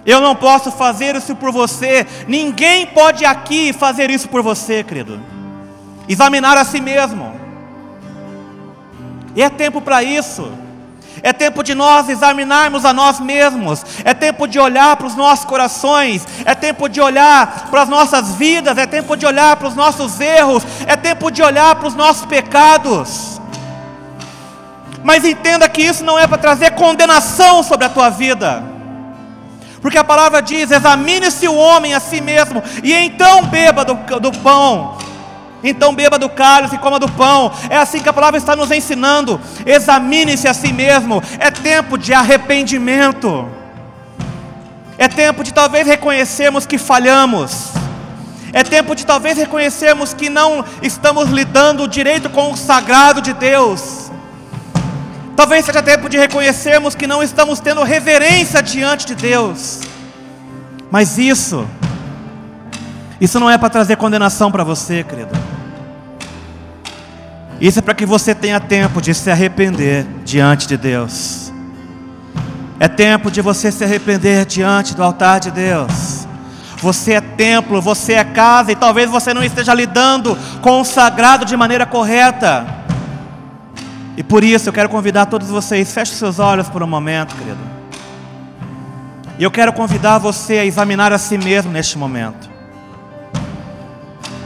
Eu não posso fazer isso por você, ninguém pode aqui fazer isso por você, querido. Examinar a si mesmo. E é tempo para isso. É tempo de nós examinarmos a nós mesmos. É tempo de olhar para os nossos corações. É tempo de olhar para as nossas vidas. É tempo de olhar para os nossos erros. É tempo de olhar para os nossos pecados. Mas entenda que isso não é para trazer condenação sobre a tua vida. Porque a palavra diz: examine-se o homem a si mesmo, e então beba do, do pão então beba do cálice e coma do pão. É assim que a palavra está nos ensinando. Examine-se a si mesmo. É tempo de arrependimento. É tempo de talvez reconhecermos que falhamos. É tempo de talvez reconhecermos que não estamos lidando direito com o sagrado de Deus. Talvez seja tempo de reconhecermos que não estamos tendo reverência diante de Deus. Mas isso, isso não é para trazer condenação para você, querido. Isso é para que você tenha tempo de se arrepender diante de Deus. É tempo de você se arrepender diante do altar de Deus. Você é templo, você é casa, e talvez você não esteja lidando com o sagrado de maneira correta. E por isso eu quero convidar todos vocês, feche seus olhos por um momento, querido. E eu quero convidar você a examinar a si mesmo neste momento.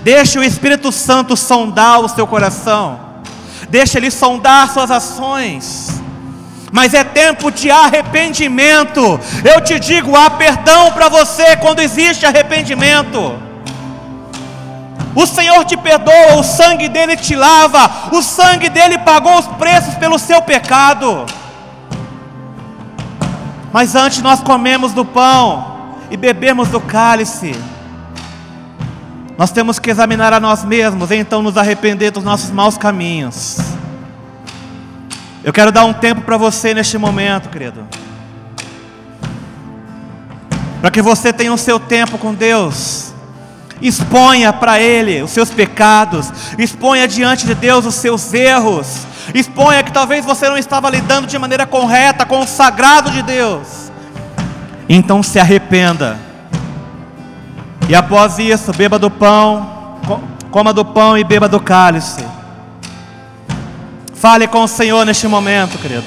Deixe o Espírito Santo sondar o seu coração. Deixe ele sondar suas ações. Mas é tempo de arrependimento. Eu te digo, há perdão para você quando existe arrependimento. O Senhor te perdoa, o sangue dele te lava, o sangue dele pagou os preços pelo seu pecado. Mas antes nós comemos do pão e bebemos do cálice. Nós temos que examinar a nós mesmos e então nos arrepender dos nossos maus caminhos. Eu quero dar um tempo para você neste momento, querido. Para que você tenha o seu tempo com Deus. Exponha para Ele os seus pecados. Exponha diante de Deus os seus erros. Exponha que talvez você não estava lidando de maneira correta com o sagrado de Deus. Então se arrependa e após isso, beba do pão, coma do pão e beba do cálice. Fale com o Senhor neste momento, querido.